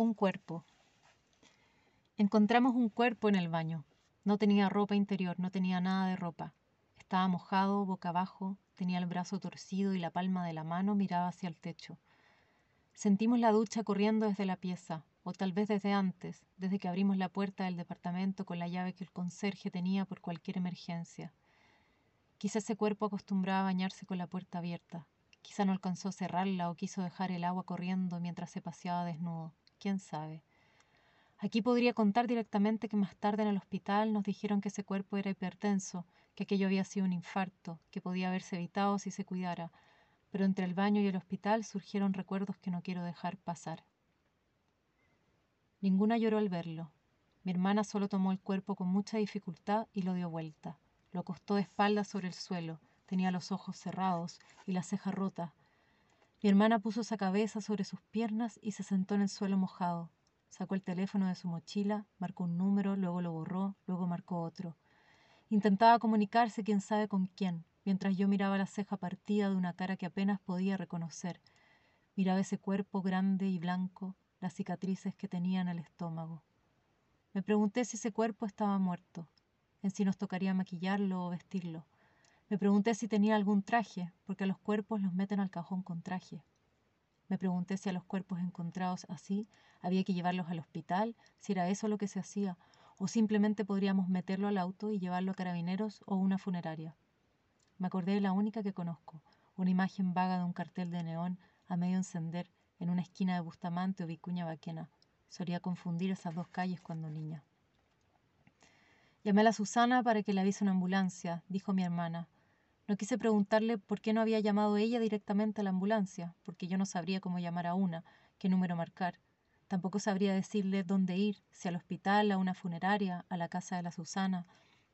Un cuerpo. Encontramos un cuerpo en el baño. No tenía ropa interior, no tenía nada de ropa. Estaba mojado, boca abajo, tenía el brazo torcido y la palma de la mano miraba hacia el techo. Sentimos la ducha corriendo desde la pieza, o tal vez desde antes, desde que abrimos la puerta del departamento con la llave que el conserje tenía por cualquier emergencia. Quizá ese cuerpo acostumbraba a bañarse con la puerta abierta. Quizá no alcanzó a cerrarla o quiso dejar el agua corriendo mientras se paseaba desnudo quién sabe. Aquí podría contar directamente que más tarde en el hospital nos dijeron que ese cuerpo era hipertenso, que aquello había sido un infarto, que podía haberse evitado si se cuidara, pero entre el baño y el hospital surgieron recuerdos que no quiero dejar pasar. Ninguna lloró al verlo. Mi hermana solo tomó el cuerpo con mucha dificultad y lo dio vuelta. Lo acostó de espaldas sobre el suelo, tenía los ojos cerrados y la ceja rota, mi hermana puso esa cabeza sobre sus piernas y se sentó en el suelo mojado. Sacó el teléfono de su mochila, marcó un número, luego lo borró, luego marcó otro. Intentaba comunicarse quién sabe con quién, mientras yo miraba la ceja partida de una cara que apenas podía reconocer. Miraba ese cuerpo grande y blanco, las cicatrices que tenía en el estómago. Me pregunté si ese cuerpo estaba muerto, en si nos tocaría maquillarlo o vestirlo. Me pregunté si tenía algún traje, porque a los cuerpos los meten al cajón con traje. Me pregunté si a los cuerpos encontrados así había que llevarlos al hospital, si era eso lo que se hacía, o simplemente podríamos meterlo al auto y llevarlo a carabineros o una funeraria. Me acordé de la única que conozco, una imagen vaga de un cartel de neón a medio encender en una esquina de Bustamante o Vicuña Baquena. Solía confundir esas dos calles cuando niña. Llamé a la Susana para que le avise una ambulancia, dijo mi hermana. No quise preguntarle por qué no había llamado ella directamente a la ambulancia, porque yo no sabría cómo llamar a una, qué número marcar. Tampoco sabría decirle dónde ir, si al hospital, a una funeraria, a la casa de la Susana.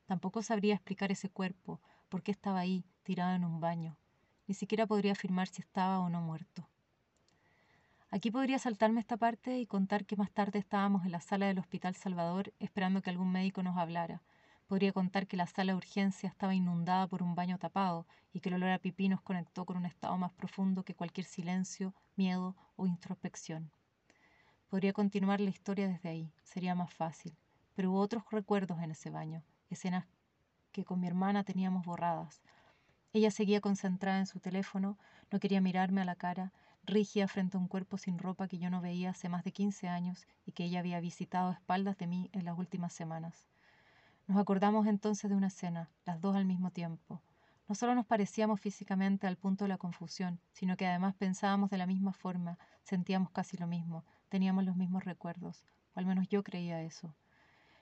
Tampoco sabría explicar ese cuerpo, por qué estaba ahí, tirado en un baño. Ni siquiera podría afirmar si estaba o no muerto. Aquí podría saltarme esta parte y contar que más tarde estábamos en la sala del Hospital Salvador esperando que algún médico nos hablara. Podría contar que la sala de urgencia estaba inundada por un baño tapado y que el olor a pipí nos conectó con un estado más profundo que cualquier silencio, miedo o introspección. Podría continuar la historia desde ahí, sería más fácil, pero hubo otros recuerdos en ese baño, escenas que con mi hermana teníamos borradas. Ella seguía concentrada en su teléfono, no quería mirarme a la cara, rígida frente a un cuerpo sin ropa que yo no veía hace más de 15 años y que ella había visitado a espaldas de mí en las últimas semanas. Nos acordamos entonces de una escena, las dos al mismo tiempo. No solo nos parecíamos físicamente al punto de la confusión, sino que además pensábamos de la misma forma, sentíamos casi lo mismo, teníamos los mismos recuerdos, o al menos yo creía eso.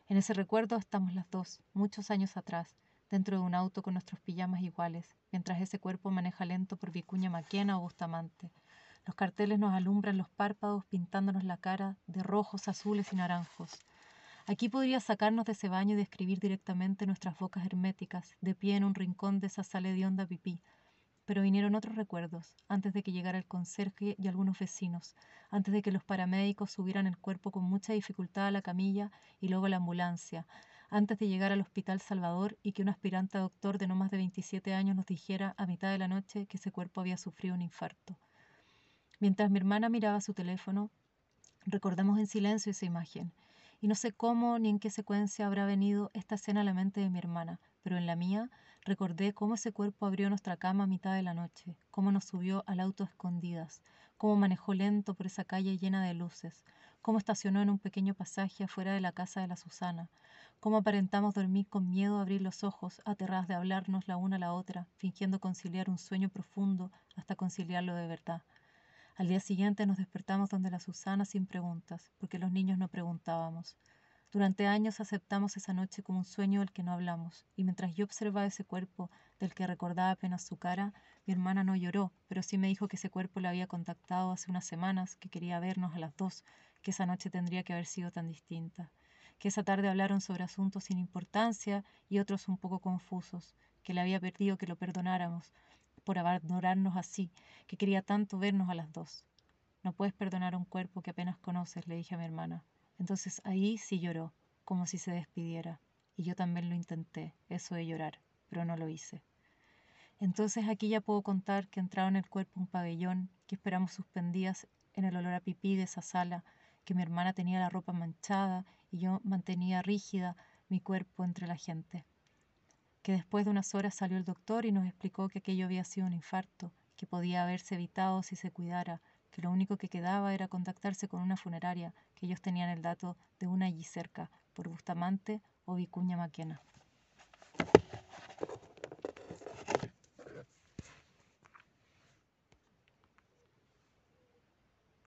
En ese recuerdo estamos las dos, muchos años atrás, dentro de un auto con nuestros pijamas iguales, mientras ese cuerpo maneja lento por Vicuña Maquena o Bustamante. Los carteles nos alumbran los párpados pintándonos la cara de rojos, azules y naranjos. Aquí podría sacarnos de ese baño y describir directamente nuestras bocas herméticas, de pie en un rincón de esa sala de pipí. Pero vinieron otros recuerdos, antes de que llegara el conserje y algunos vecinos, antes de que los paramédicos subieran el cuerpo con mucha dificultad a la camilla y luego a la ambulancia, antes de llegar al Hospital Salvador y que un aspirante doctor de no más de 27 años nos dijera a mitad de la noche que ese cuerpo había sufrido un infarto. Mientras mi hermana miraba su teléfono, recordamos en silencio esa imagen y no sé cómo ni en qué secuencia habrá venido esta escena a la mente de mi hermana, pero en la mía recordé cómo ese cuerpo abrió nuestra cama a mitad de la noche, cómo nos subió al auto a escondidas, cómo manejó lento por esa calle llena de luces, cómo estacionó en un pequeño pasaje afuera de la casa de la Susana, cómo aparentamos dormir con miedo a abrir los ojos, aterradas de hablarnos la una a la otra, fingiendo conciliar un sueño profundo hasta conciliarlo de verdad. Al día siguiente nos despertamos donde la Susana sin preguntas, porque los niños no preguntábamos. Durante años aceptamos esa noche como un sueño del que no hablamos, y mientras yo observaba ese cuerpo del que recordaba apenas su cara, mi hermana no lloró, pero sí me dijo que ese cuerpo la había contactado hace unas semanas, que quería vernos a las dos, que esa noche tendría que haber sido tan distinta, que esa tarde hablaron sobre asuntos sin importancia y otros un poco confusos, que le había perdido que lo perdonáramos, por abandonarnos así, que quería tanto vernos a las dos. No puedes perdonar a un cuerpo que apenas conoces, le dije a mi hermana. Entonces ahí sí lloró, como si se despidiera. Y yo también lo intenté, eso de llorar, pero no lo hice. Entonces aquí ya puedo contar que entraron en el cuerpo un pabellón, que esperamos suspendidas en el olor a pipí de esa sala, que mi hermana tenía la ropa manchada y yo mantenía rígida mi cuerpo entre la gente. Que después de unas horas salió el doctor y nos explicó que aquello había sido un infarto, que podía haberse evitado si se cuidara, que lo único que quedaba era contactarse con una funeraria, que ellos tenían el dato de una allí cerca, por Bustamante o Vicuña Maquena.